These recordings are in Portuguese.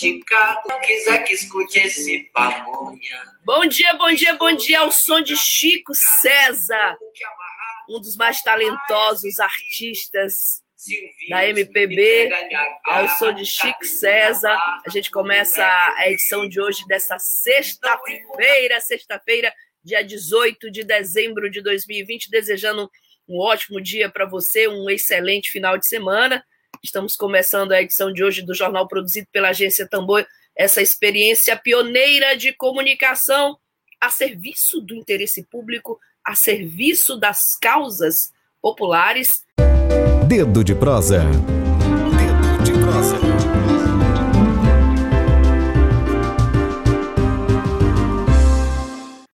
Esticado, quiser que escute esse pamonha. Bom dia, bom dia, bom dia ao som de Chico César, um dos mais talentosos artistas da MPB, ao som de Chico César. A gente começa a edição de hoje dessa sexta-feira, sexta-feira, dia 18 de dezembro de 2020, desejando um ótimo dia para você, um excelente final de semana. Estamos começando a edição de hoje do jornal produzido pela agência Tambor essa experiência pioneira de comunicação a serviço do interesse público, a serviço das causas populares. Dedo de prosa. Dedo de prosa.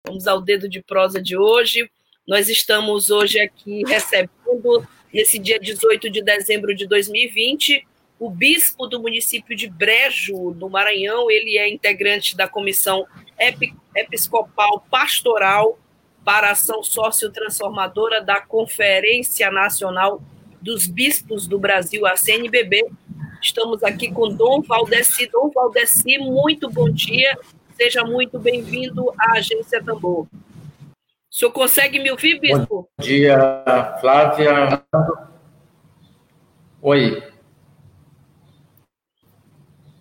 Vamos ao dedo de prosa de hoje. Nós estamos hoje aqui recebendo, nesse dia 18 de dezembro de 2020, o bispo do município de Brejo, no Maranhão, ele é integrante da comissão episcopal pastoral para ação sociotransformadora da Conferência Nacional dos Bispos do Brasil, a CNBB. Estamos aqui com Dom Valdeci. Dom Valdeci, muito bom dia. Seja muito bem-vindo à Agência Tambor. O senhor consegue me ouvir, bispo? Bom dia, Flávia. Oi.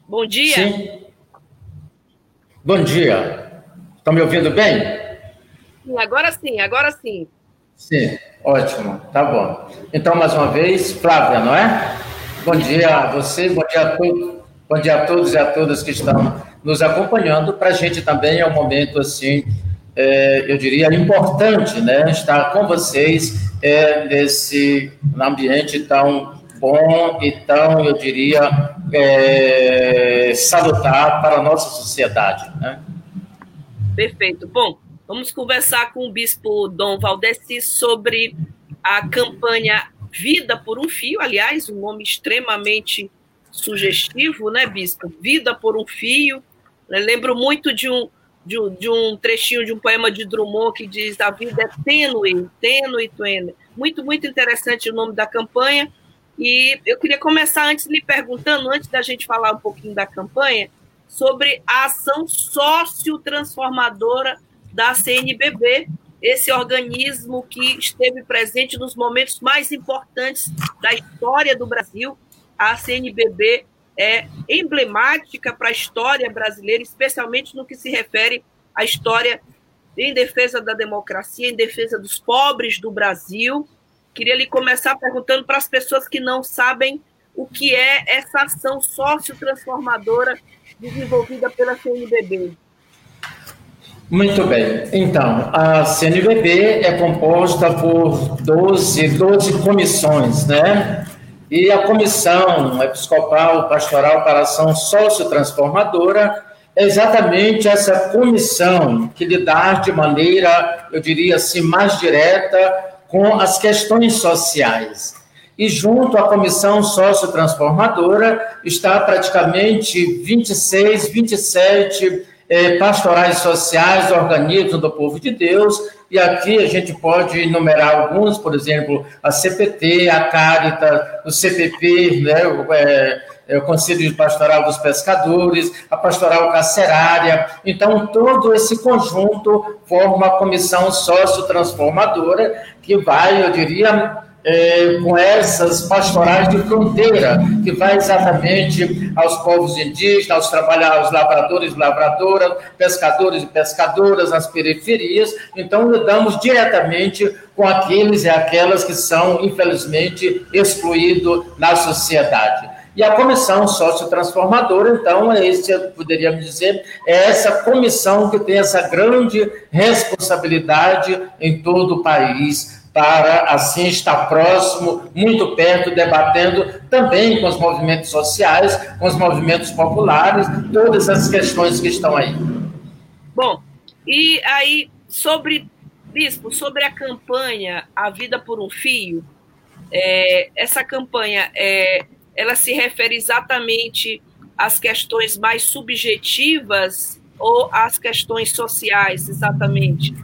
Bom dia. Sim. Bom dia. Estão me ouvindo bem? Agora sim, agora sim. Sim, ótimo, tá bom. Então, mais uma vez, Flávia, não é? Bom dia a você, bom dia a todos, bom dia a todos e a todas que estão nos acompanhando. Para a gente também é um momento assim, é, eu diria, importante, né? Estar com vocês é, nesse ambiente tão bom e tão, eu diria, é, salutar para a nossa sociedade. Né? Perfeito. Bom, vamos conversar com o bispo Dom Valdeci sobre a campanha Vida por um Fio, aliás, um nome extremamente sugestivo, né, bispo? Vida por um Fio. Eu lembro muito de um, de um, de um trechinho de um poema de Drummond que diz: A vida é tênue, tênue, tênue. Muito, muito interessante o nome da campanha. E eu queria começar antes lhe perguntando, antes da gente falar um pouquinho da campanha, sobre a ação sociotransformadora da CNBB, esse organismo que esteve presente nos momentos mais importantes da história do Brasil. A CNBB é emblemática para a história brasileira, especialmente no que se refere à história em defesa da democracia, em defesa dos pobres do Brasil Queria lhe começar perguntando para as pessoas que não sabem o que é essa ação sociotransformadora desenvolvida pela CNBB. Muito bem. Então, a CNBB é composta por 12, 12 comissões, né? E a Comissão Episcopal Pastoral para Ação Sociotransformadora é exatamente essa comissão que lidar de maneira, eu diria assim, mais direta com as questões sociais. E junto à comissão sociotransformadora está praticamente 26, 27 eh, pastorais sociais, organismos do povo de Deus, e aqui a gente pode enumerar alguns, por exemplo, a CPT, a Caritas, o CPP, né, o, é, é, o Conselho Pastoral dos Pescadores, a Pastoral Carcerária. Então, todo esse conjunto forma uma comissão sócio-transformadora que vai, eu diria, é, com essas pastorais de fronteira, que vai exatamente aos povos indígenas, aos trabalhadores, lavradores e lavradoras, pescadores e pescadoras nas periferias. Então, lidamos diretamente com aqueles e aquelas que são, infelizmente, excluídos na sociedade. E a comissão sociotransformadora, então, é esse, poderia dizer, é essa comissão que tem essa grande responsabilidade em todo o país para assim estar próximo, muito perto, debatendo também com os movimentos sociais, com os movimentos populares, todas as questões que estão aí. Bom, e aí sobre, Bispo, sobre a campanha A Vida por um Fio, é, essa campanha, é, ela se refere exatamente às questões mais subjetivas ou às questões sociais, exatamente?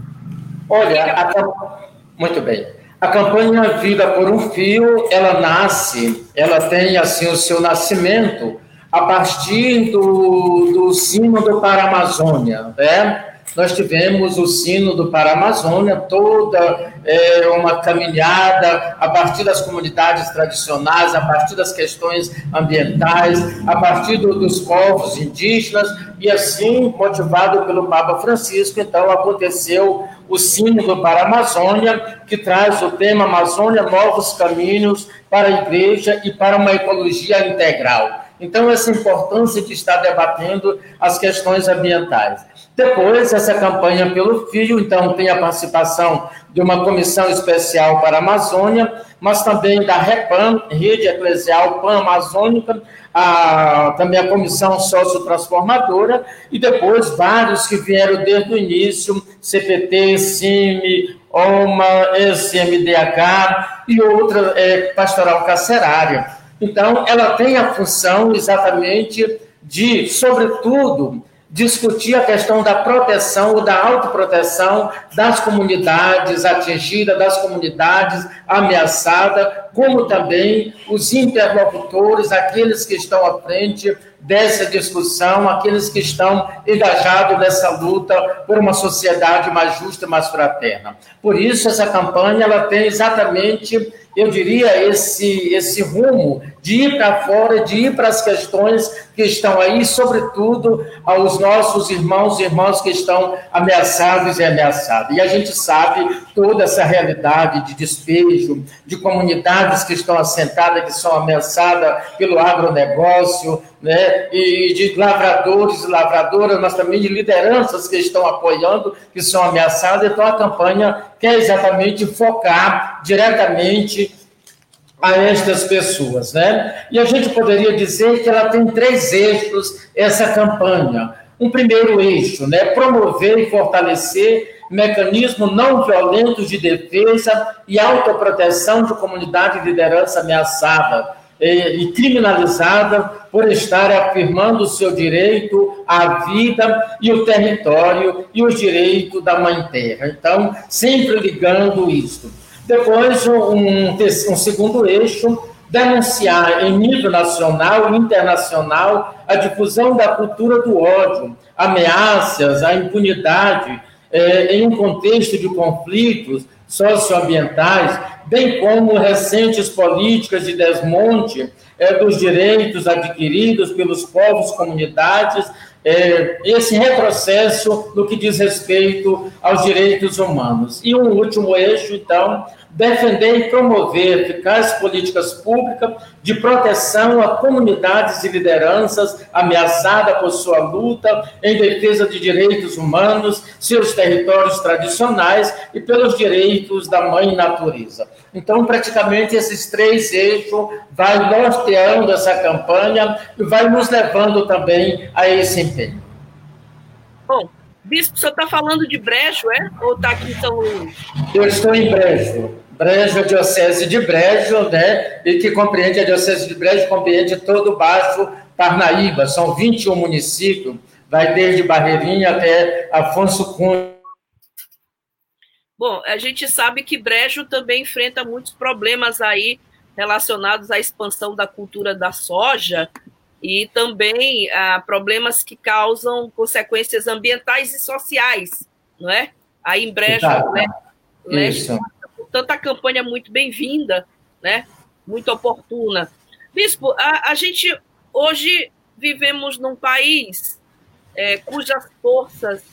Olha, a, muito bem. A campanha Vida por um Fio, ela nasce, ela tem assim o seu nascimento a partir do, do Sínodo para a Amazônia, né? Nós tivemos o sino do Paramazônia, toda é, uma caminhada a partir das comunidades tradicionais, a partir das questões ambientais, a partir do, dos povos indígenas, e assim, motivado pelo Papa Francisco, então aconteceu o sino do Paramazônia, que traz o tema Amazônia, novos caminhos para a igreja e para uma ecologia integral. Então, essa importância de estar debatendo as questões ambientais. Depois, essa campanha pelo Fio, então, tem a participação de uma comissão especial para a Amazônia, mas também da REPAM, Rede Eclesial Pan-Amazônica, a, também a comissão sociotransformadora, e depois vários que vieram desde o início, CPT, CIMI, OMA, SMDH e outra é, pastoral carcerária. Então, ela tem a função exatamente de, sobretudo, discutir a questão da proteção ou da autoproteção das comunidades atingidas, das comunidades ameaçadas, como também os interlocutores, aqueles que estão à frente dessa discussão, aqueles que estão engajados nessa luta por uma sociedade mais justa e mais fraterna. Por isso, essa campanha ela tem exatamente eu diria, esse, esse rumo de ir para fora, de ir para as questões que estão aí, sobretudo aos nossos irmãos e irmãs que estão ameaçados e ameaçadas. E a gente sabe toda essa realidade de despejo, de comunidades que estão assentadas, que são ameaçadas pelo agronegócio, né? e de lavradores e lavradoras, mas também de lideranças que estão apoiando, que são ameaçadas. Então, a campanha quer exatamente focar diretamente a estas pessoas, né? E a gente poderia dizer que ela tem três eixos essa campanha. Um primeiro eixo, né, promover e fortalecer mecanismos não violentos de defesa e autoproteção de comunidade e liderança ameaçada e criminalizada por estar afirmando o seu direito à vida e o território e os direitos da mãe terra. Então, sempre ligando isso. Depois, um, um segundo eixo, denunciar em nível nacional e internacional a difusão da cultura do ódio, ameaças, a impunidade, eh, em um contexto de conflitos socioambientais, bem como recentes políticas de desmonte é, dos direitos adquiridos pelos povos, comunidades, é, esse retrocesso no que diz respeito aos direitos humanos. E um último eixo, então, defender e promover eficazes políticas públicas de proteção a comunidades e lideranças ameaçadas por sua luta em defesa de direitos humanos, seus territórios tradicionais e pelos direitos da mãe natureza. Então, praticamente esses três eixos vai norteando essa campanha e vai nos levando também a esse empenho. Bom, Bispo, você está falando de Brejo, é? Ou está aqui em São Luís? Eu estou em Brejo. Brejo, a Diocese de Brejo, né? E que compreende, a Diocese de Brejo compreende todo o Baixo Parnaíba. São 21 municípios, vai desde Barreirinha até Afonso Cunha. Bom, a gente sabe que Brejo também enfrenta muitos problemas aí relacionados à expansão da cultura da soja, e também ah, problemas que causam consequências ambientais e sociais, não é? Aí em Brejo, né? Leste, portanto, a campanha é muito bem-vinda, né? Muito oportuna. Bispo, a, a, gente hoje vivemos num país é, cujas forças,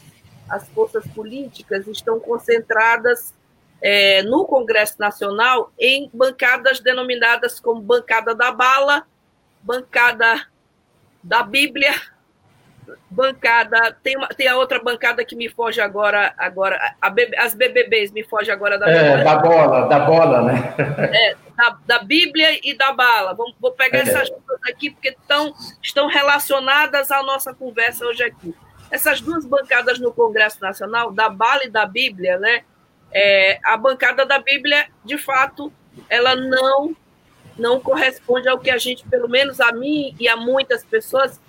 as forças políticas, estão concentradas é, no Congresso Nacional em bancadas denominadas como bancada da bala, bancada da Bíblia, bancada, tem, uma, tem a outra bancada que me foge agora, agora as BBBs me foge agora da é, da bola, da bola, né? É, da, da Bíblia e da bala. Vamos, vou pegar é. essas duas aqui porque tão, estão relacionadas à nossa conversa hoje aqui. essas duas bancadas no Congresso Nacional, da Bala e da Bíblia, né? É, a bancada da Bíblia, de fato, ela não não corresponde ao que a gente, pelo menos a mim e a muitas pessoas,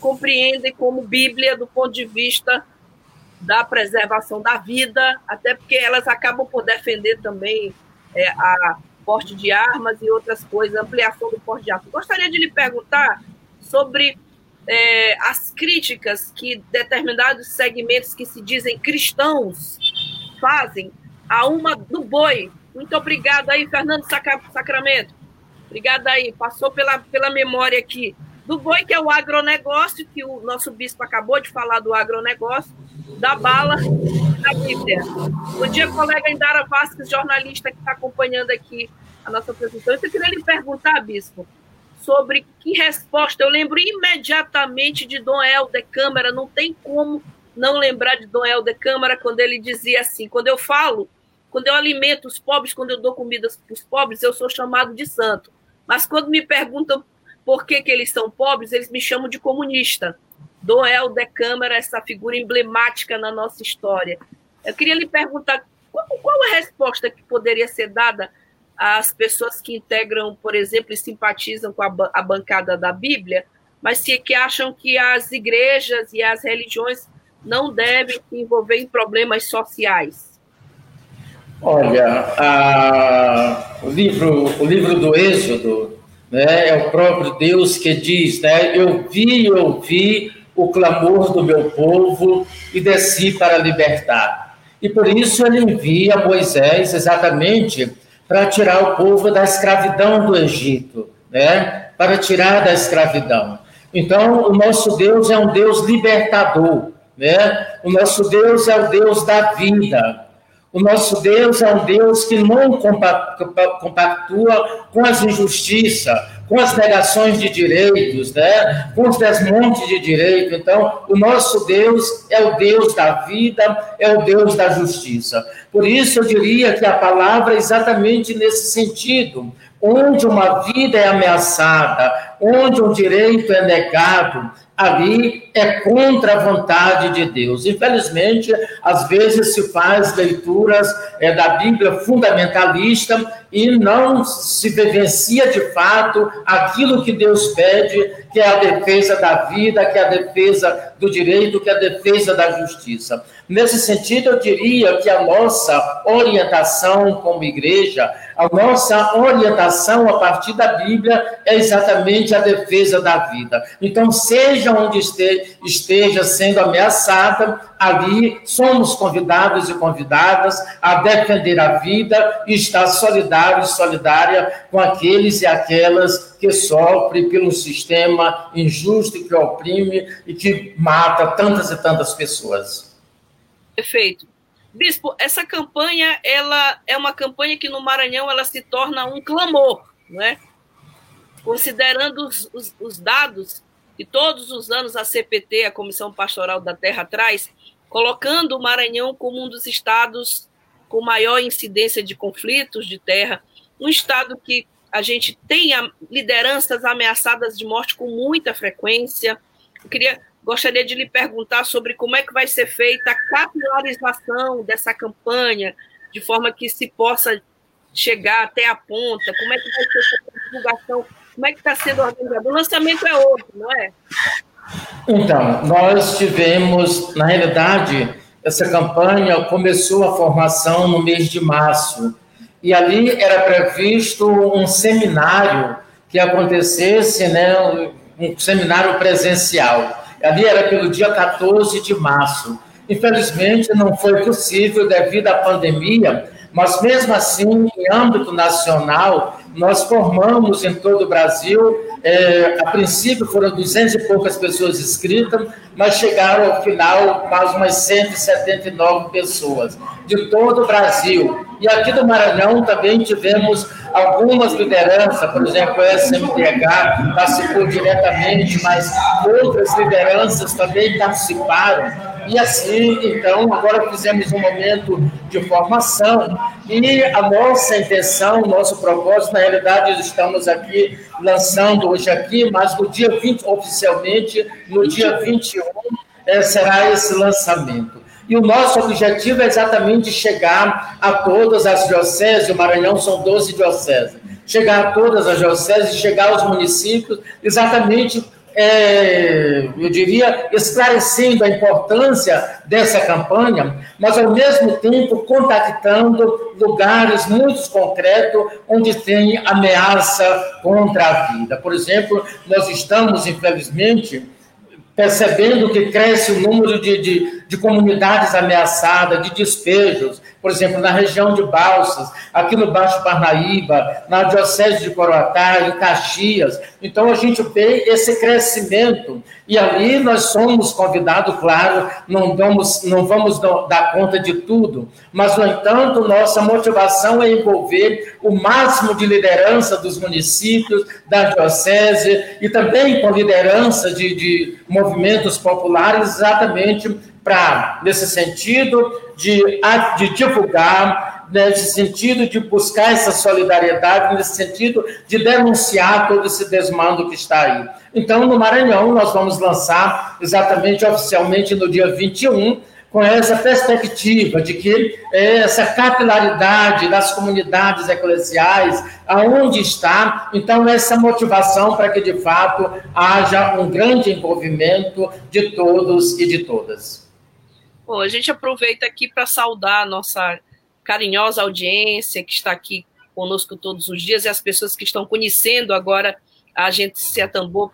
compreendem como Bíblia do ponto de vista da preservação da vida, até porque elas acabam por defender também é, a porte de armas e outras coisas, ampliação do porte de armas. Gostaria de lhe perguntar sobre é, as críticas que determinados segmentos que se dizem cristãos fazem a uma do boi. Muito obrigado aí, Fernando Sacramento. Obrigada aí. Passou pela, pela memória aqui do boi, que é o agronegócio, que o nosso bispo acabou de falar do agronegócio, da bala da Bíblia. Bom dia, colega Indara Vasques, jornalista que está acompanhando aqui a nossa apresentação. Eu queria lhe perguntar, bispo, sobre que resposta. Eu lembro imediatamente de Dom Helder Câmara, não tem como não lembrar de Dom Helder Câmara quando ele dizia assim: quando eu falo, quando eu alimento os pobres, quando eu dou comida para os pobres, eu sou chamado de santo. Mas quando me perguntam por que, que eles são pobres, eles me chamam de comunista. Dom Helder Câmara, essa figura emblemática na nossa história. Eu queria lhe perguntar qual, qual a resposta que poderia ser dada as pessoas que integram, por exemplo, e simpatizam com a, a bancada da Bíblia, mas se, que acham que as igrejas e as religiões não devem se envolver em problemas sociais? Olha, a, o, livro, o livro do Êxodo né, é o próprio Deus que diz: né, Eu vi e ouvi o clamor do meu povo e desci para libertar. E por isso ele envia Moisés exatamente para tirar o povo da escravidão do Egito, né? Para tirar da escravidão. Então, o nosso Deus é um Deus libertador, né? O nosso Deus é o Deus da vida. O nosso Deus é um Deus que não compactua com as injustiças, com as negações de direitos, né? com os desmontes de direito. Então, o nosso Deus é o Deus da vida, é o Deus da justiça. Por isso, eu diria que a palavra é exatamente nesse sentido. Onde uma vida é ameaçada, onde um direito é negado, ali é contra a vontade de Deus. Infelizmente, às vezes se faz leituras é, da Bíblia fundamentalista e não se vivencia de fato aquilo que Deus pede, que é a defesa da vida, que é a defesa do direito, que é a defesa da justiça. Nesse sentido, eu diria que a nossa orientação como igreja, a nossa orientação a partir da Bíblia é exatamente a defesa da vida. Então, seja onde esteja sendo ameaçada, ali somos convidados e convidadas a defender a vida e estar solidário e solidária com aqueles e aquelas que sofrem pelo sistema injusto que oprime e que mata tantas e tantas pessoas. Perfeito. Bispo, essa campanha ela é uma campanha que no Maranhão ela se torna um clamor, não é? Considerando os, os, os dados que todos os anos a CPT, a Comissão Pastoral da Terra, traz, colocando o Maranhão como um dos estados com maior incidência de conflitos de terra, um estado que a gente tem lideranças ameaçadas de morte com muita frequência. Eu queria, gostaria de lhe perguntar sobre como é que vai ser feita a capilarização dessa campanha, de forma que se possa chegar até a ponta, como é que vai ser essa divulgação, como é que está sendo organizado. O lançamento é outro, não é? Então, nós tivemos, na realidade, essa campanha começou a formação no mês de março. E ali era previsto um seminário que acontecesse, né, um seminário presencial. Ali era pelo dia 14 de março. Infelizmente, não foi possível devido à pandemia, mas mesmo assim, em âmbito nacional, nós formamos em todo o Brasil, é, a princípio foram 200 e poucas pessoas inscritas, mas chegaram ao final mais umas 179 pessoas, de todo o Brasil. E aqui do Maranhão também tivemos algumas lideranças, por exemplo, a SMDH participou diretamente, mas outras lideranças também participaram. E assim, então, agora fizemos um momento de formação e a nossa intenção, nosso propósito, na realidade, estamos aqui lançando hoje aqui, mas no dia 20, oficialmente, no dia 21, é, será esse lançamento. E o nosso objetivo é exatamente chegar a todas as dioceses, o Maranhão são 12 dioceses, chegar a todas as dioceses, chegar aos municípios, exatamente é, eu diria, esclarecendo a importância dessa campanha, mas ao mesmo tempo contactando lugares muito concretos onde tem ameaça contra a vida. Por exemplo, nós estamos, infelizmente, percebendo que cresce o número de, de, de, comunidades ameaçadas, de despejos, por exemplo, na região de Balsas, aqui no Baixo Parnaíba, na Diocese de Coroatá, em Caxias. Então, a gente vê esse crescimento e ali nós somos convidados, claro, não vamos, não vamos dar conta de tudo, mas, no entanto, nossa motivação é envolver o máximo de liderança dos municípios, da diocese, e também com liderança de, de movimentos populares, exatamente para, nesse sentido, de, de divulgar nesse sentido de buscar essa solidariedade, nesse sentido de denunciar todo esse desmando que está aí. Então, no Maranhão, nós vamos lançar exatamente oficialmente no dia 21, com essa perspectiva de que essa capilaridade das comunidades eclesiais, aonde está, então essa motivação para que de fato haja um grande envolvimento de todos e de todas. Bom, a gente aproveita aqui para saudar a nossa carinhosa audiência que está aqui conosco todos os dias e as pessoas que estão conhecendo agora a gente se atambou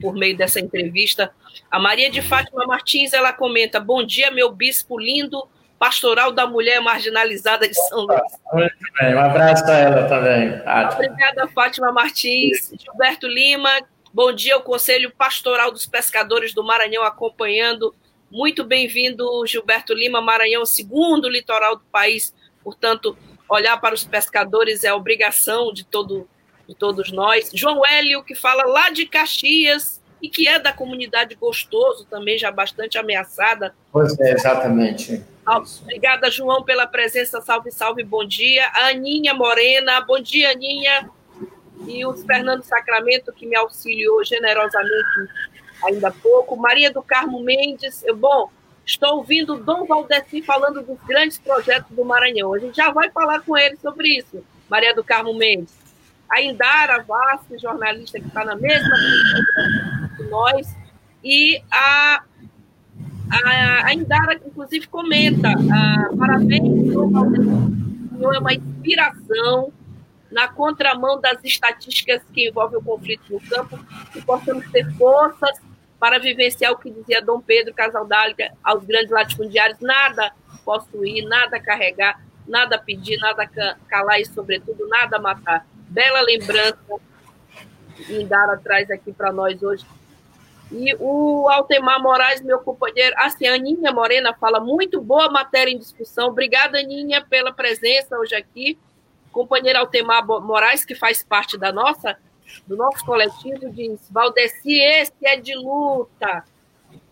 por meio dessa entrevista. A Maria de Fátima Martins, ela comenta: Bom dia, meu bispo lindo, pastoral da mulher marginalizada de São Luís. Muito bem, um abraço para ela também. Fátima. Obrigada, Fátima Martins. Gilberto Lima, bom dia ao Conselho Pastoral dos Pescadores do Maranhão acompanhando muito bem-vindo, Gilberto Lima, Maranhão, segundo litoral do país. Portanto, olhar para os pescadores é obrigação de, todo, de todos nós. João Hélio, que fala lá de Caxias e que é da comunidade Gostoso, também já bastante ameaçada. Pois é, exatamente. Obrigada, João, pela presença. Salve, salve, bom dia. A Aninha Morena, bom dia, Aninha. E o Fernando Sacramento, que me auxiliou generosamente ainda há pouco. Maria do Carmo Mendes, eu, bom, estou ouvindo Dom Valdeci falando dos grandes projetos do Maranhão. A gente já vai falar com ele sobre isso, Maria do Carmo Mendes. A Indara Vasque, jornalista que está na mesma que nós, e a, a, a Indara, inclusive, comenta: ah, parabéns, Dom Valdeci, o senhor é uma inspiração na contramão das estatísticas que envolvem o conflito no campo, que possamos ter forças para vivenciar o que dizia Dom Pedro Casaldáliga aos grandes latifundiários, nada possuir, nada carregar, nada pedir, nada calar e, sobretudo, nada matar. Bela lembrança dar atrás aqui para nós hoje. E o Altemar Moraes, meu companheiro, assim, a Aninha Morena fala muito boa matéria em discussão. Obrigada, Aninha, pela presença hoje aqui companheiro Altemar Moraes, que faz parte da nossa, do nosso coletivo, diz: Valdeci, esse é de luta.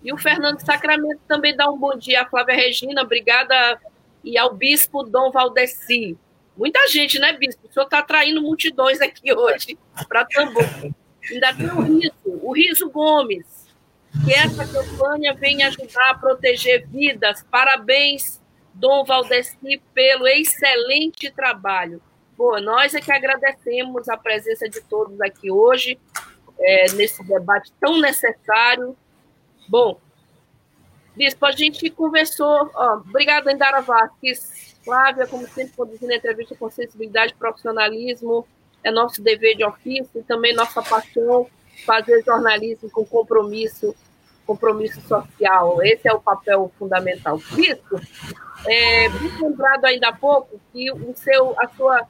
E o Fernando Sacramento também dá um bom dia à Flávia Regina, obrigada, e ao bispo Dom Valdeci. Muita gente, né, bispo? O senhor está atraindo multidões aqui hoje para Tambor. Ainda tem o Riso, o Riso Gomes, que essa campanha vem ajudar a proteger vidas. Parabéns, Dom Valdeci, pelo excelente trabalho. Bom, nós é que agradecemos a presença de todos aqui hoje, é, nesse debate tão necessário. Bom, Bispo, a gente conversou. Ó, obrigada, Indara Vasques. Flávia, como sempre, conduzindo a entrevista com sensibilidade e profissionalismo. É nosso dever de ofício e também nossa paixão fazer jornalismo com compromisso, compromisso social. Esse é o papel fundamental. Bispo, é, lembrado ainda há pouco que o seu, a sua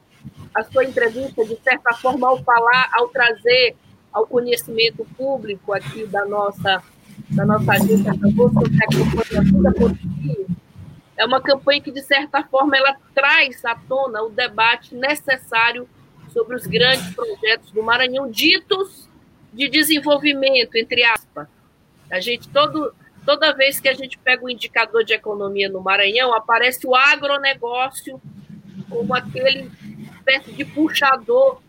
a sua entrevista, de certa forma, ao falar, ao trazer ao conhecimento público aqui da nossa, da nossa agência sobre a campanha é uma campanha que, de certa forma, ela traz à tona o debate necessário sobre os grandes projetos do Maranhão, ditos de desenvolvimento, entre aspas. A gente, todo, toda vez que a gente pega o indicador de economia no Maranhão, aparece o agronegócio como aquele espécie de puxador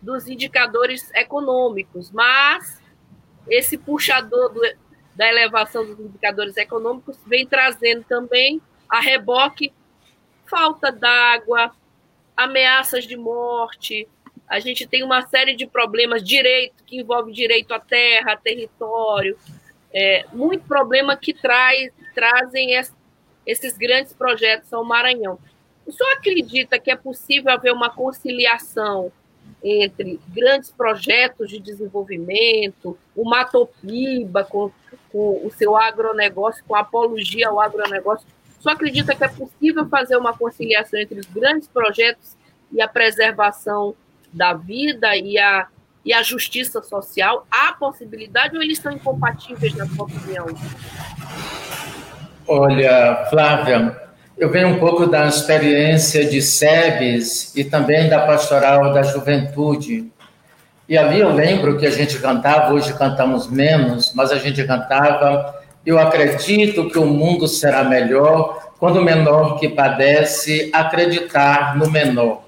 dos indicadores econômicos, mas esse puxador do, da elevação dos indicadores econômicos, vem trazendo também a reboque falta d'água, ameaças de morte. A gente tem uma série de problemas, direito, que envolve direito à terra, território, é, muito problema que traz, trazem esses grandes projetos ao Maranhão. O senhor acredita que é possível haver uma conciliação entre grandes projetos de desenvolvimento, o Matopiba com, com o seu agronegócio, com a apologia ao agronegócio? O senhor acredita que é possível fazer uma conciliação entre os grandes projetos e a preservação da vida e a, e a justiça social? Há possibilidade ou eles são incompatíveis, na sua opinião? Olha, Flávia, eu venho um pouco da experiência de SEBS e também da Pastoral da Juventude. E ali eu lembro que a gente cantava, hoje cantamos menos, mas a gente cantava. Eu acredito que o mundo será melhor quando o menor que padece acreditar no menor.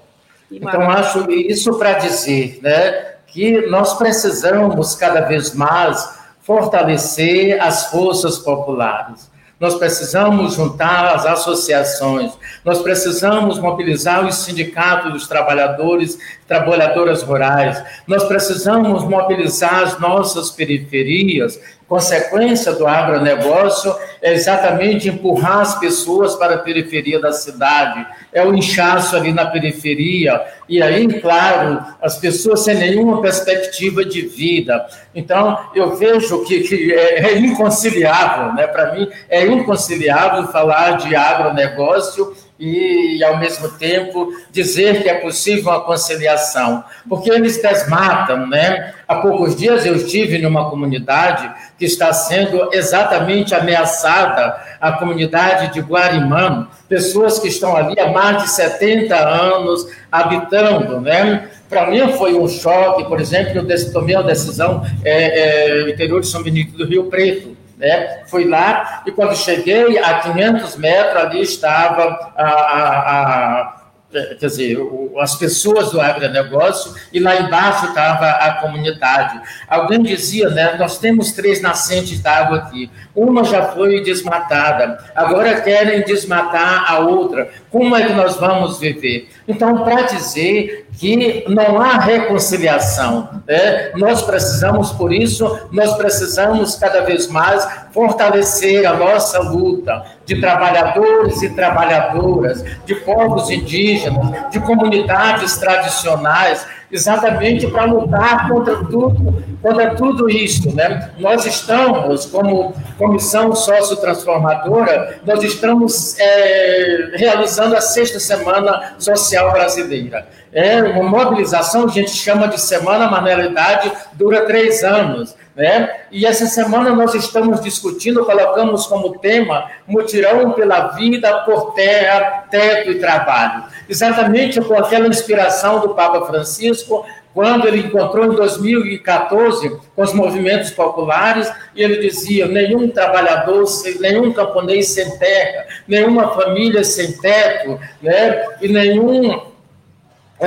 Então, acho isso para dizer né, que nós precisamos cada vez mais fortalecer as forças populares. Nós precisamos juntar as associações, nós precisamos mobilizar os sindicatos dos trabalhadores trabalhadoras rurais, nós precisamos mobilizar as nossas periferias. Consequência do agronegócio é exatamente empurrar as pessoas para a periferia da cidade, é o inchaço ali na periferia, e aí, claro, as pessoas sem nenhuma perspectiva de vida. Então, eu vejo que, que é, é inconciliável, né? para mim, é inconciliável falar de agronegócio e, ao mesmo tempo, dizer que é possível uma conciliação, porque eles desmatam, né? Há poucos dias eu estive numa comunidade que está sendo exatamente ameaçada, a comunidade de Guarimã, pessoas que estão ali há mais de 70 anos habitando, né? Para mim foi um choque, por exemplo, eu tomei a decisão é, é, no interior de São Benito do Rio Preto, né? Fui lá e quando cheguei a 500 metros ali estava a, a, a é, quer dizer, as pessoas do agronegócio, e lá embaixo estava a comunidade. Alguém dizia, né, nós temos três nascentes d'água aqui, uma já foi desmatada, agora querem desmatar a outra. Como é que nós vamos viver? Então, para dizer que não há reconciliação, né? nós precisamos, por isso, nós precisamos cada vez mais fortalecer a nossa luta de trabalhadores e trabalhadoras, de povos indígenas, de comunidades tradicionais, exatamente para lutar contra tudo, contra tudo isso. Né? Nós estamos, como Comissão Sociotransformadora, nós estamos é, realizando a sexta Semana Social Brasileira. É uma mobilização, a gente chama de Semana Manualidade, dura três anos. Né? E essa semana nós estamos discutindo, colocamos como tema mutirão pela vida, por terra, teto e trabalho. Exatamente com aquela inspiração do Papa Francisco, quando ele encontrou em 2014 com os movimentos populares, e ele dizia: nenhum trabalhador, nenhum camponês sem terra, nenhuma família sem teto, né? e nenhum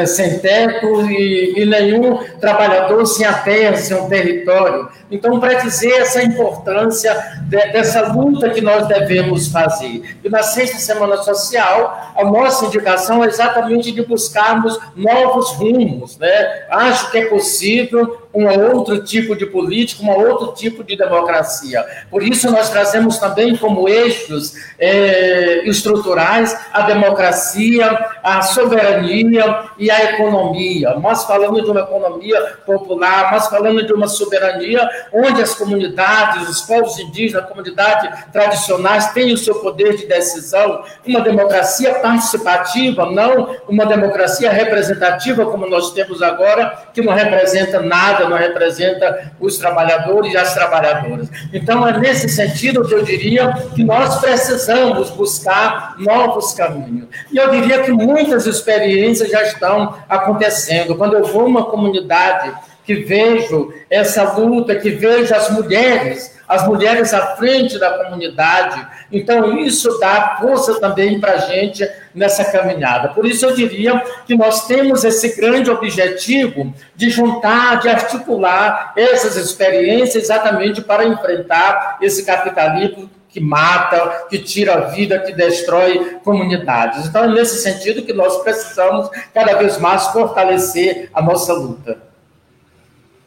sem teto e, e, nenhum trabalhador sem a terra, sem um território. Então, para dizer essa importância de, dessa luta que nós devemos fazer. E na sexta semana social, a nossa indicação é exatamente de buscarmos novos rumos. Né? Acho que é possível um outro tipo de política, um outro tipo de democracia. Por isso, nós trazemos também como eixos é, estruturais a democracia, a soberania e a economia. Nós falamos de uma economia popular, nós falamos de uma soberania onde as comunidades, os povos indígenas, a comunidade tradicionais têm o seu poder de decisão, uma democracia participativa, não uma democracia representativa como nós temos agora, que não representa nada não representa os trabalhadores e as trabalhadoras. Então, é nesse sentido que eu diria que nós precisamos buscar novos caminhos. E eu diria que muitas experiências já estão acontecendo. Quando eu vou uma comunidade que vejo essa luta, que vejo as mulheres, as mulheres à frente da comunidade. Então, isso dá força também para a gente nessa caminhada. Por isso, eu diria que nós temos esse grande objetivo de juntar, de articular essas experiências exatamente para enfrentar esse capitalismo que mata, que tira a vida, que destrói comunidades. Então, é nesse sentido que nós precisamos cada vez mais fortalecer a nossa luta.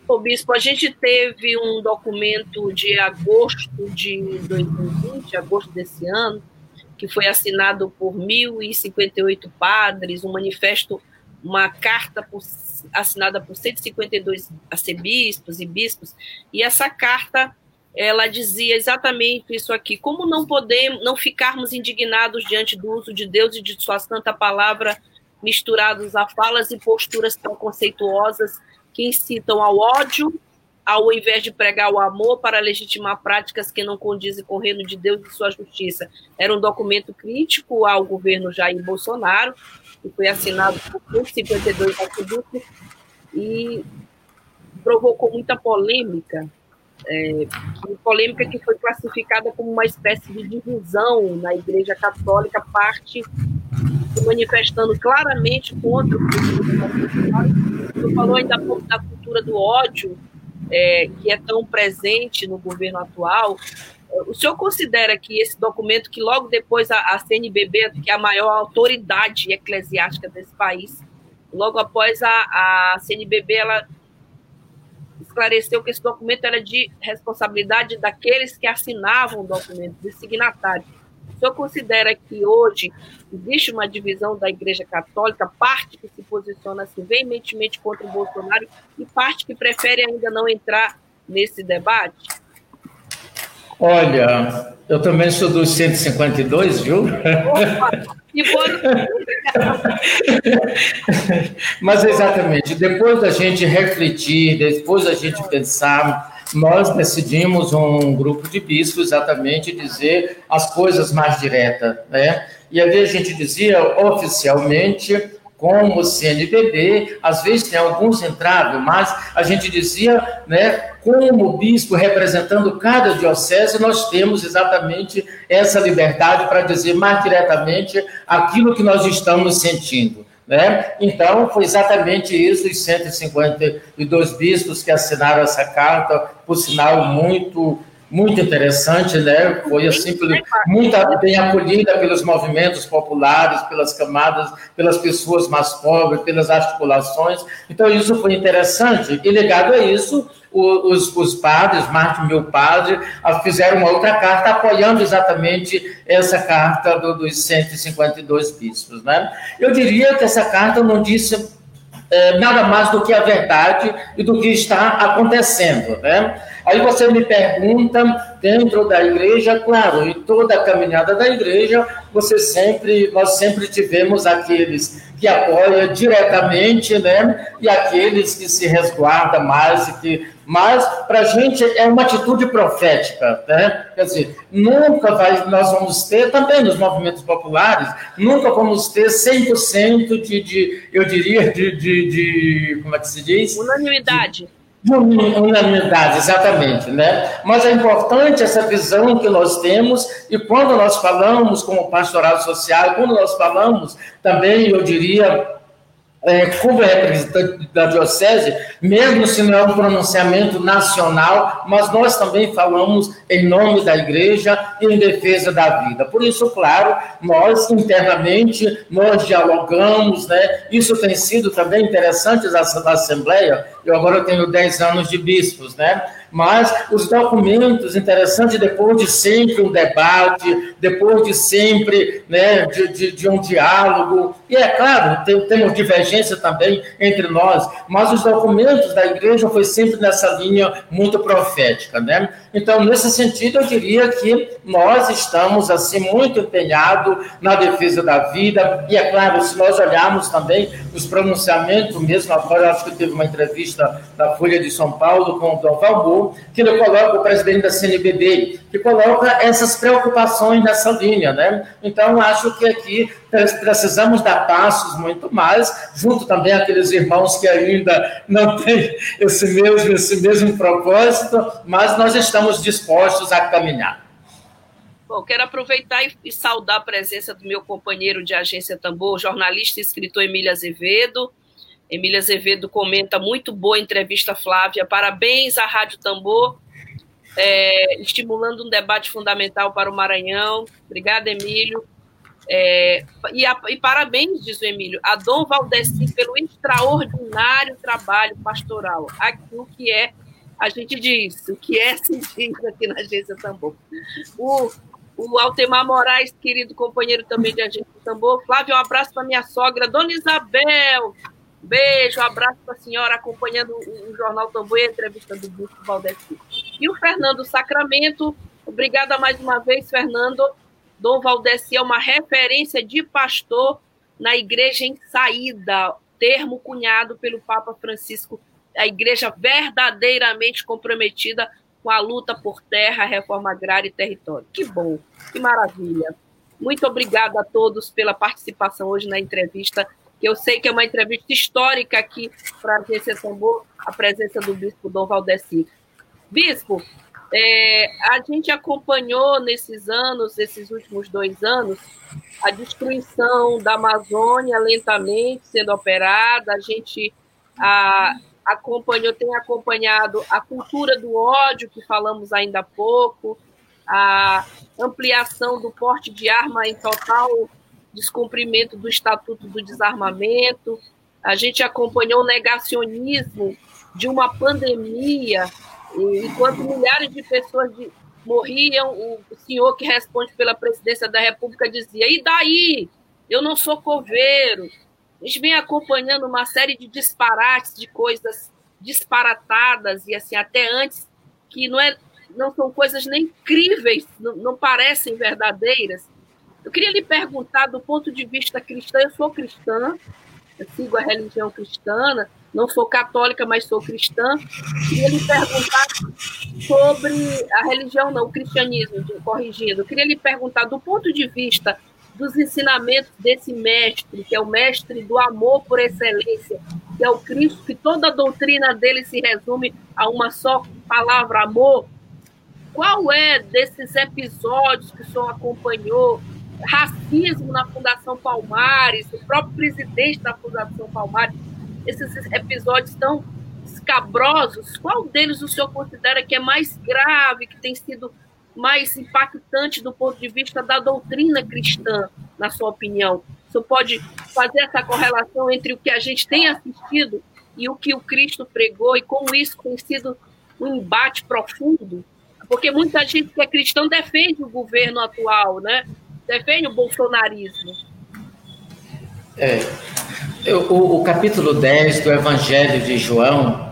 Ô, Bispo, a gente teve um documento de agosto de 2020, agosto desse ano, que foi assinado por 1.058 padres, um manifesto, uma carta por, assinada por 152 arcebispos e bispos, e essa carta ela dizia exatamente isso aqui: como não podemos, não ficarmos indignados diante do uso de Deus e de sua santa palavra misturados a falas e posturas preconceituosas que incitam ao ódio, ao invés de pregar o amor para legitimar práticas que não condizem com o reino de Deus e sua justiça. Era um documento crítico ao governo Jair Bolsonaro, que foi assinado por 52 atributos e provocou muita polêmica, é, polêmica que foi classificada como uma espécie de divisão na Igreja Católica, parte manifestando claramente contra o Você falou ainda da cultura do ódio, é, que é tão presente no governo atual. O senhor considera que esse documento, que logo depois a, a CNBB, que é a maior autoridade eclesiástica desse país, logo após a, a CNBB, ela esclareceu que esse documento era de responsabilidade daqueles que assinavam o documento, dos signatários. O senhor considera que hoje existe uma divisão da Igreja Católica, parte que se posiciona assim, veementemente contra o Bolsonaro e parte que prefere ainda não entrar nesse debate? Olha, eu também sou dos 152, viu? Opa, Mas exatamente, depois da gente refletir, depois da gente pensar nós decidimos um grupo de bispos exatamente dizer as coisas mais diretas, né? E ali a gente dizia oficialmente como CNBB, às vezes tem alguns entraves, mas a gente dizia, né, como bispo representando cada diocese, nós temos exatamente essa liberdade para dizer mais diretamente aquilo que nós estamos sentindo. Né? Então, foi exatamente isso, os 152 bispos que assinaram essa carta, por sinal muito muito interessante, né? Foi assim, muito bem acolhida pelos movimentos populares, pelas camadas, pelas pessoas mais pobres, pelas articulações. Então, isso foi interessante. E ligado a isso, os, os padres, mil padres, ah, fizeram uma outra carta apoiando exatamente essa carta do, dos 152 bispos. Né? Eu diria que essa carta não disse é, nada mais do que a verdade e do que está acontecendo. Né? Aí você me pergunta, dentro da igreja, claro, em toda a caminhada da igreja, você sempre, nós sempre tivemos aqueles que apoiam diretamente, né? E aqueles que se resguardam mais e que mas para a gente é uma atitude profética, né? Quer dizer, nunca vai, nós vamos ter, também nos movimentos populares, nunca vamos ter 100% de, de, eu diria, de, de, de, como é que se diz? Unanimidade. De, Unanimidade, exatamente, né? Mas é importante essa visão que nós temos e quando nós falamos como pastorado social, quando nós falamos também, eu diria, é, como representante da Diocese, mesmo se não é um pronunciamento nacional, mas nós também falamos em nome da Igreja e em defesa da vida. Por isso, claro, nós internamente, nós dialogamos, né? isso tem sido também interessante na Assembleia, eu agora tenho 10 anos de bispos, né? Mas os documentos, interessante, depois de sempre um debate, depois de sempre né, de, de, de um diálogo, e é claro, tem, temos divergência também entre nós, mas os documentos da igreja foi sempre nessa linha muito profética, né? Então, nesse sentido, eu diria que nós estamos, assim, muito empenhados na defesa da vida, e é claro, se nós olharmos também os pronunciamentos, mesmo agora, acho que teve uma entrevista da Folha de São Paulo com o Dom Valmor, Que ele coloca o presidente da CNBB, que coloca essas preocupações nessa linha, né? Então, acho que aqui precisamos dar passos muito mais, junto também aqueles irmãos que ainda não têm esse mesmo, esse mesmo propósito, mas nós estamos dispostos a caminhar. Bom, quero aproveitar e, saudar a presença do meu companheiro de agência Tambor, jornalista e escritor Emília Azevedo. Emília Azevedo comenta muito boa entrevista, Flávia. Parabéns à Rádio Tambor, é, estimulando um debate fundamental para o Maranhão. Obrigada, Emílio. É, e, a, e, parabéns, diz o Emílio, a Dom Valdeci pelo extraordinário trabalho pastoral. Aquilo que é, a gente diz, o que é sentido aqui na Agência Tambor. O, o Altemar Moraes, querido companheiro também de Agência Tambor. Flávio, um abraço para minha sogra, Dona Isabel. Beijo, abraço para a senhora acompanhando o, Jornal Tambor e a entrevista do Bispo Valdeci. E o Fernando Sacramento, obrigada mais uma vez, Fernando. Dom Valdeci é uma referência de pastor na igreja em saída, termo cunhado pelo Papa Francisco, a igreja verdadeiramente comprometida com a luta por terra, reforma agrária e território. Que bom, que maravilha. Muito obrigada a todos pela participação hoje na entrevista, que eu sei que é uma entrevista histórica aqui para a Agência Tambor, a presença do Bispo Dom Valdeci. Bispo, é, a gente acompanhou nesses anos, esses últimos dois anos, a destruição da Amazônia lentamente sendo operada, a gente a, acompanhou, tem acompanhado a cultura do ódio, que falamos ainda há pouco, a ampliação do porte de arma em total descumprimento do Estatuto do Desarmamento, a gente acompanhou o negacionismo de uma pandemia, enquanto milhares de pessoas morriam, o senhor que responde pela presidência da República dizia: e daí? Eu não sou coveiro, a gente vem acompanhando uma série de disparates, de coisas disparatadas e assim até antes que não é não são coisas nem críveis, não, não parecem verdadeiras. Eu queria lhe perguntar do ponto de vista cristão, eu sou cristã, eu sigo a religião cristã, não sou católica, mas sou cristã. Queria lhe perguntar sobre a religião, não, o cristianismo, corrigindo. Eu queria lhe perguntar, do ponto de vista dos ensinamentos desse mestre, que é o mestre do amor por excelência, que é o Cristo, que toda a doutrina dele se resume a uma só palavra, amor. Qual é desses episódios que o senhor acompanhou? Racismo na Fundação Palmares, o próprio presidente da Fundação Palmares, esses episódios tão escabrosos, qual deles o senhor considera que é mais grave, que tem sido mais impactante do ponto de vista da doutrina cristã, na sua opinião? O senhor pode fazer essa correlação entre o que a gente tem assistido e o que o Cristo pregou, e como isso tem sido um embate profundo? Porque muita gente que é cristão defende o governo atual, né? Defende o bolsonarismo. É, o, o capítulo 10 do Evangelho de João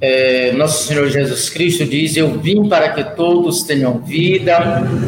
é, nosso Senhor Jesus Cristo diz: Eu vim para que todos tenham vida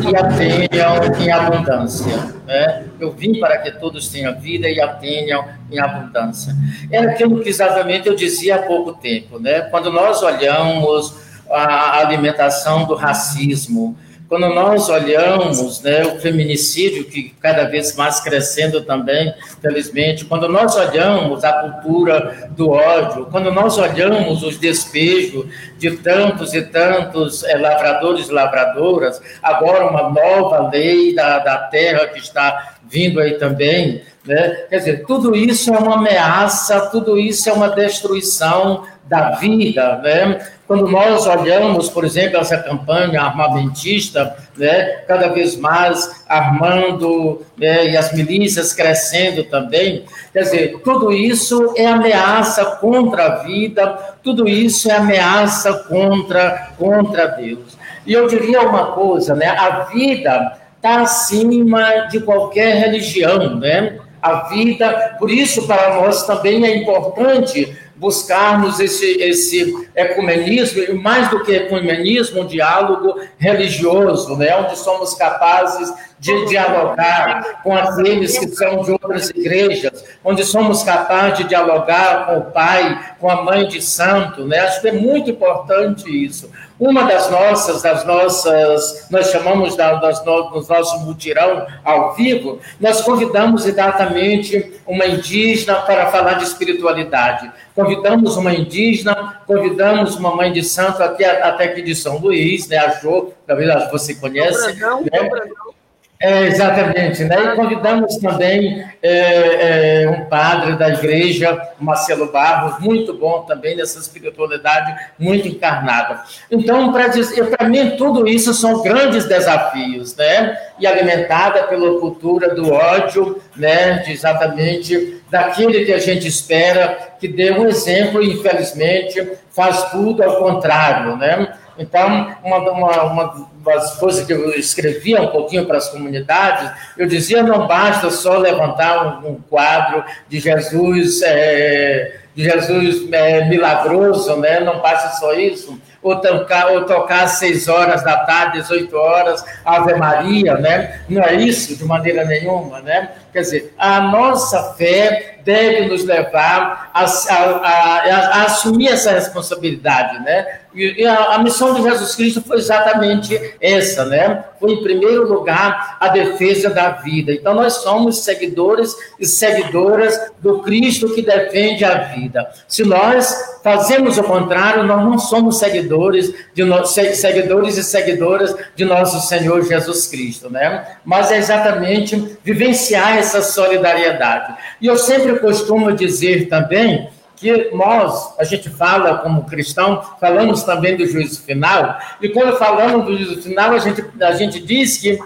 e a tenham em abundância. Né? Eu vim para que todos tenham vida e a tenham em abundância. Era aquilo que exatamente eu dizia há pouco tempo. Né? Quando nós olhamos a alimentação do racismo, quando nós olhamos né, o feminicídio, que cada vez mais crescendo também, felizmente, quando nós olhamos a cultura do ódio, quando nós olhamos os despejos de tantos e tantos é, lavradores e lavradoras, agora uma nova lei da, da terra que está vindo aí também, né? quer dizer, tudo isso é uma ameaça, tudo isso é uma destruição da vida, né? Quando nós olhamos, por exemplo, essa campanha armamentista, né, cada vez mais armando né, e as milícias crescendo também, quer dizer, tudo isso é ameaça contra a vida, tudo isso é ameaça contra, contra Deus. E eu diria uma coisa, né, a vida está acima de qualquer religião, né? A vida, por isso para nós também é importante buscarmos esse, esse ecumenismo, e mais do que ecumenismo, um diálogo religioso, né? onde somos capazes de dialogar com aqueles que são de outras igrejas, onde somos capazes de dialogar com o pai, com a mãe de santo, né? Acho que é muito importante isso. Uma das nossas, das nossas, nós chamamos da, das no, dos nossos mutirão ao vivo, nós convidamos exatamente uma indígena para falar de espiritualidade. Convidamos uma indígena, convidamos uma mãe de santo aqui, até aqui de São Luís, né? A Jo, talvez você conhece. Não, né? não, é, exatamente, né? E convidamos também é, é, um padre da igreja, Marcelo Barros, muito bom também nessa espiritualidade muito encarnada. Então, para mim, tudo isso são grandes desafios, né? E alimentada pela cultura do ódio, né? De exatamente daquele que a gente espera que dê um exemplo, infelizmente faz tudo ao contrário, né? Então, uma, uma, uma das coisas que eu escrevia um pouquinho para as comunidades, eu dizia não basta só levantar um, um quadro de Jesus, é, de Jesus é, milagroso, né? não basta só isso, ou tocar, ou tocar às horas da tarde, às oito horas, Ave Maria, né? não é isso de maneira nenhuma, né? Quer dizer, a nossa fé deve nos levar a, a, a, a assumir essa responsabilidade, né? E a, missão de Jesus Cristo foi exatamente essa, né? Foi, em primeiro lugar, a defesa da vida. Então, nós somos seguidores e seguidoras do Cristo que defende a vida. Se nós fazemos o contrário, nós não somos seguidores, de no, seguidores e seguidoras de nosso Senhor Jesus Cristo, né? Mas é exatamente vivenciar essa solidariedade. E eu sempre costumo dizer também que nós, a gente fala como cristão, falamos também do juízo final, e quando falamos do juízo final, a gente, a gente diz que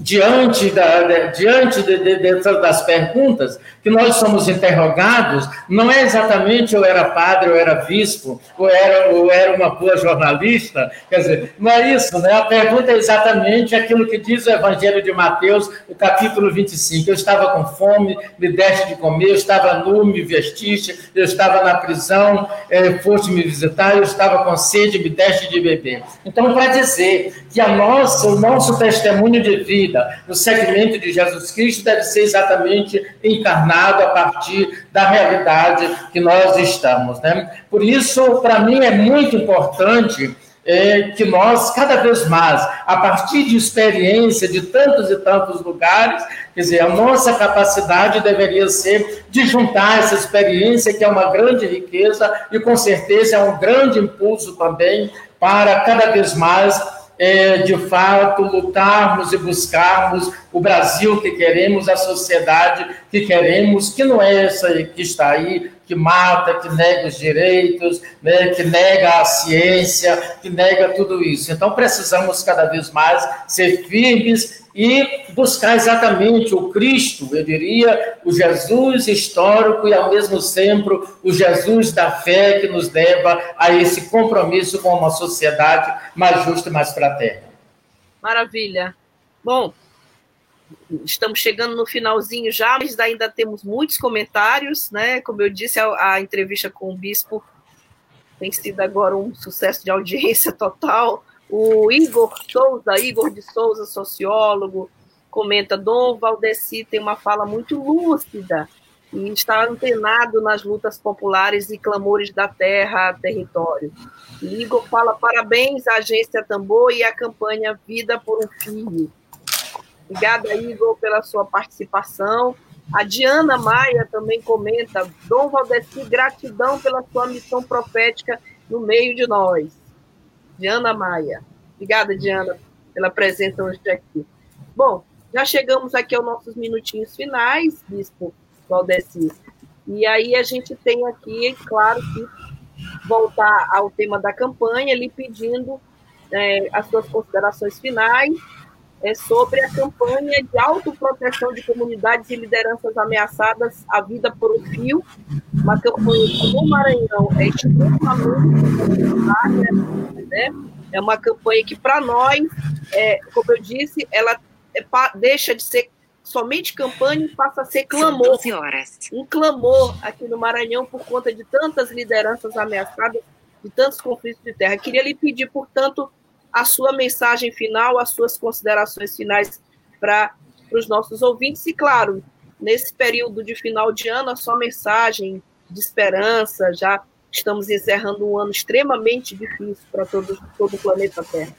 diante, da, de, diante de, de, das perguntas que nós somos interrogados, não é exatamente eu era padre, eu era bispo, ou era, ou era uma boa jornalista, quer dizer, não é isso, né? A pergunta é exatamente aquilo que diz o Evangelho de Mateus, o capítulo 25. Eu estava com fome, me deste de comer, eu estava nu, me vestiste, eu estava na prisão, é, foste me visitar, eu estava com sede, me deste de beber. Então, para dizer que a nossa, o nosso testemunho de vida, vida, no segmento de Jesus Cristo, deve ser exatamente encarnado a partir da realidade que nós estamos. Né? Por isso, para mim, é muito importante é, que nós, cada vez mais, a partir de experiência de tantos e tantos lugares, quer dizer, a nossa capacidade deveria ser de juntar essa experiência, que é uma grande riqueza e com certeza é um grande impulso também para cada vez mais é, de fato, lutarmos e buscarmos o Brasil que queremos, a sociedade que queremos, que não é essa que está aí, que mata, que nega os direitos, né, que nega a ciência, que nega tudo isso. Então, precisamos cada vez mais ser firmes e buscar exatamente o Cristo, eu diria, o Jesus histórico e ao mesmo tempo o Jesus da fé que nos leva a esse compromisso com uma sociedade mais justa e mais fraterna. Maravilha. Bom, estamos chegando no finalzinho já, mas ainda temos muitos comentários, né? Como eu disse, a, a entrevista com o bispo tem sido agora um sucesso de audiência total. O Igor Souza, Igor de Souza, sociólogo, comenta: Dom Valdeci tem uma fala muito lúcida e está antenado nas lutas populares e clamores da terra, território. E Igor fala: parabéns à agência Tambor e à campanha Vida por um Filho. Obrigada, Igor, pela sua participação. A Diana Maia também comenta: Dom Valdeci, gratidão pela sua missão profética no meio de nós. Diana Maia. Obrigada, Diana, pela presença hoje aqui. Bom, já chegamos aqui aos nossos minutinhos finais, Bispo Valdeci. E aí a gente tem aqui, claro, que voltar ao tema da campanha, lhe pedindo é, as suas considerações finais é, sobre a campanha de autoproteção de comunidades e lideranças ameaçadas à vida por um fio, uma campanha que no Maranhão é extremamente né? É uma campanha que, para nós, é, como eu disse, ela é, deixa de ser somente campanha e passa a ser clamor. Um clamor aqui no Maranhão por conta de tantas lideranças ameaçadas, de tantos conflitos de terra. Queria lhe pedir, portanto, a sua mensagem final, as suas considerações finais para os nossos ouvintes e, claro, nesse período de final de ano, a sua mensagem de esperança, já estamos encerrando um ano extremamente difícil para todo, todo o planeta Terra.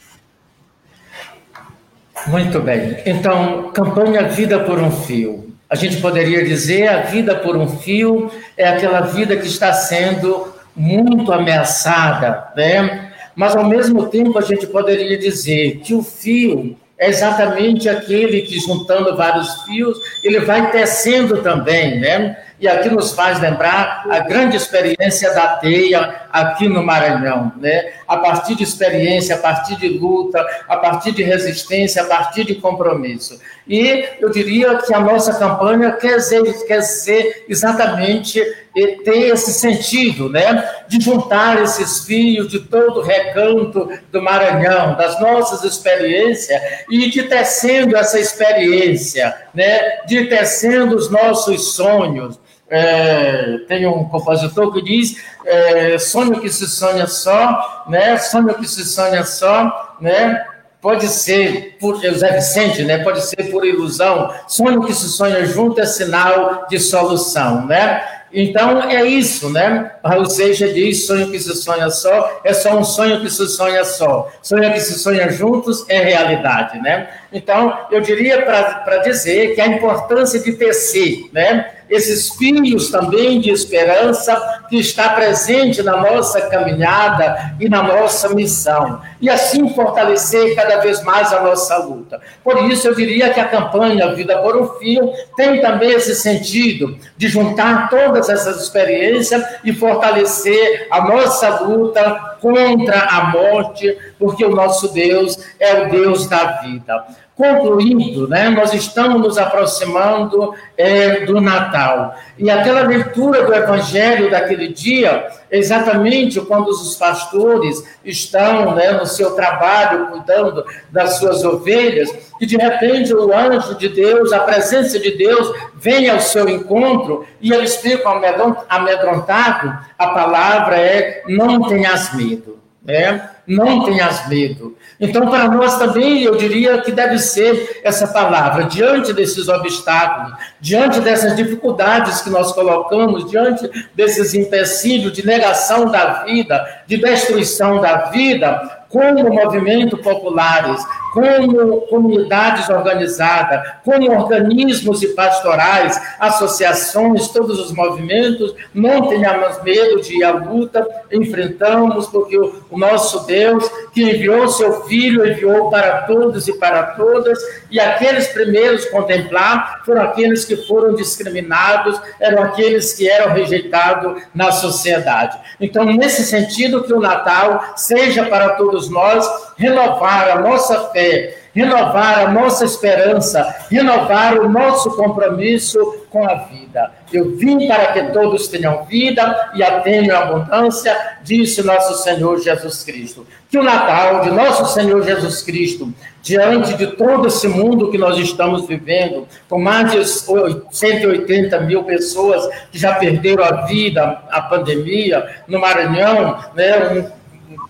Muito bem. Então, campanha Vida por um Fio. A gente poderia dizer a vida por um fio é aquela vida que está sendo muito ameaçada, né? Mas ao mesmo tempo a gente poderia dizer que o fio é exatamente aquele que juntando vários fios, ele vai tecendo também, né? e aqui nos faz lembrar a grande experiência da teia aqui no Maranhão, né? A partir de experiência, a partir de luta, a partir de resistência, a partir de compromisso. E eu diria que a nossa campanha quer ser, quer ser exatamente ter esse sentido, né? De juntar esses fios de todo o recanto do Maranhão, das nossas experiências e de tecendo essa experiência, né? De tecendo os nossos sonhos, é, tem um compositor que diz é, sonho que se sonha só, né? Sonho que se sonha só, né? Pode ser por José Vicente, né? Pode ser por ilusão. Sonho que se sonha junto é sinal de solução, né? Então é isso, né? Raul Seixas diz: sonho que se sonha só é só um sonho que se sonha só. Sonho que se sonha juntos é realidade, né? Então eu diria para dizer que a importância de tecer, né? Esses fios também de esperança que está presente na nossa caminhada e na nossa missão, e assim fortalecer cada vez mais a nossa luta. Por isso, eu diria que a campanha Vida por um Fio tem também esse sentido de juntar todas essas experiências e fortalecer a nossa luta contra a morte, porque o nosso Deus é o Deus da vida. Concluindo, né, nós estamos nos aproximando é, do Natal. E aquela leitura do Evangelho daquele dia, exatamente quando os pastores estão né, no seu trabalho, cuidando das suas ovelhas, e de repente o anjo de Deus, a presença de Deus, vem ao seu encontro e eles ficam amedrontados. A palavra é: não tenhas medo. Né? Não tenhas medo. Então, para nós também, eu diria que deve ser essa palavra, diante desses obstáculos, diante dessas dificuldades que nós colocamos, diante desses empecilhos de negação da vida, de destruição da vida, como movimento populares, como comunidades organizadas, como organismos e pastorais, associações, todos os movimentos, não tenhamos medo de ir à luta, enfrentamos, porque o nosso Deus, que enviou seu Filho, enviou para todos e para todas, e aqueles primeiros contemplar foram aqueles que foram discriminados, eram aqueles que eram rejeitados na sociedade. Então, nesse sentido, que o Natal seja para todos nós renovar a nossa fé, renovar a nossa esperança, renovar o nosso compromisso com a vida. Eu vim para que todos tenham vida e a tenham abundância, disse nosso Senhor Jesus Cristo. Que o Natal de nosso Senhor Jesus Cristo, diante de todo esse mundo que nós estamos vivendo, com mais de 180 mil pessoas que já perderam a vida, a pandemia, no Maranhão, né,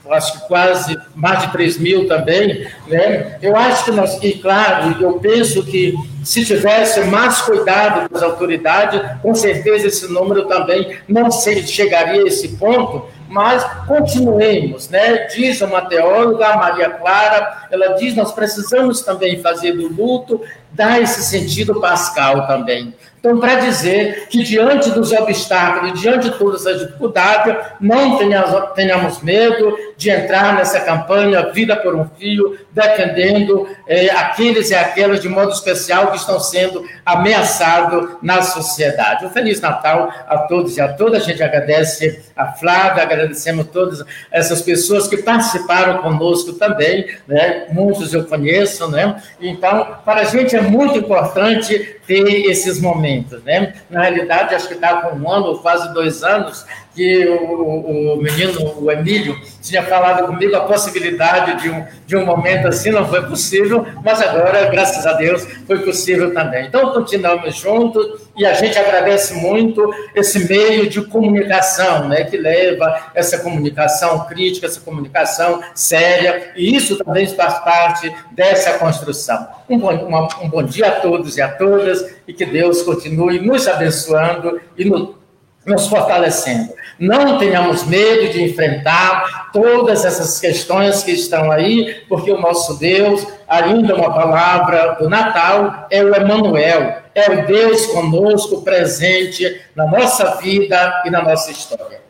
acho que quase mais de 3 mil também, né? Eu acho que nós, e claro, eu penso que se tivesse mais cuidado das autoridades, com certeza esse número também não chegaria a esse ponto, mas continuemos, né? Diz uma teóloga, Maria Clara, ela diz: nós precisamos também fazer do luto, dar esse sentido pascal também. Então, para dizer que diante dos obstáculos, diante de todas as dificuldades, não tenhamos, medo de entrar nessa campanha Vida por um Fio, defendendo é, aqueles e aquelas, de modo especial, que estão sendo ameaçados na sociedade. Um Feliz Natal a todos e a todas. A gente agradece a Flávia, agradecemos todas essas pessoas que participaram conosco também, né? muitos eu conheço, né? Então, para a gente é muito importante ter esses momentos, né? Na realidade, acho que está com um ano, quase dois anos, que o, o menino, o Emílio, tinha falado comigo a possibilidade de um, de um momento assim, não foi possível, mas agora, graças a Deus, foi possível também. Então, continuamos juntos e a gente agradece muito esse meio de comunicação, né, que leva essa comunicação crítica, essa comunicação séria, e isso também faz parte dessa construção. Um bom, uma, um bom dia a todos e a todas, e que Deus continue nos abençoando e nos nos fortalecendo. Não tenhamos medo de enfrentar todas essas questões que estão aí, porque o nosso Deus, ainda uma palavra do Natal, é o Emanuel, é o Deus conosco presente na nossa vida e na nossa história.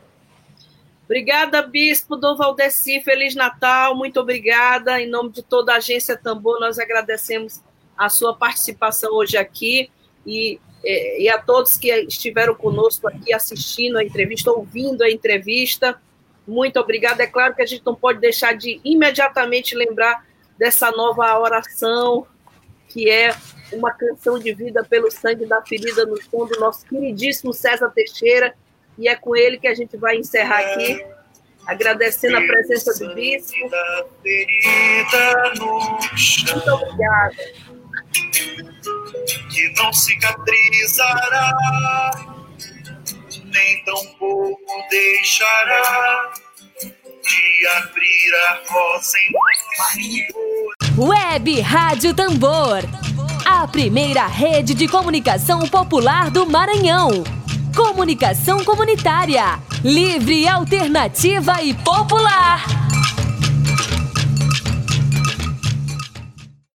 Obrigada, Bispo Dom Valdeci. Feliz Natal, muito obrigada. Em nome de toda a agência Tambor, nós agradecemos a sua participação hoje aqui e e a todos que estiveram conosco aqui assistindo a entrevista, ouvindo a entrevista. Muito obrigada. É claro que a gente não pode deixar de imediatamente lembrar dessa nova oração, que é uma canção de vida pelo sangue da ferida no som do nosso queridíssimo César Teixeira. E é com ele que a gente vai encerrar aqui, agradecendo a presença do bispo. Muito obrigada que não cicatrizará, nem tampouco deixará de abrir a rosa em Web Rádio Tambor, a primeira rede de comunicação popular do Maranhão. Comunicação comunitária, livre, alternativa e popular.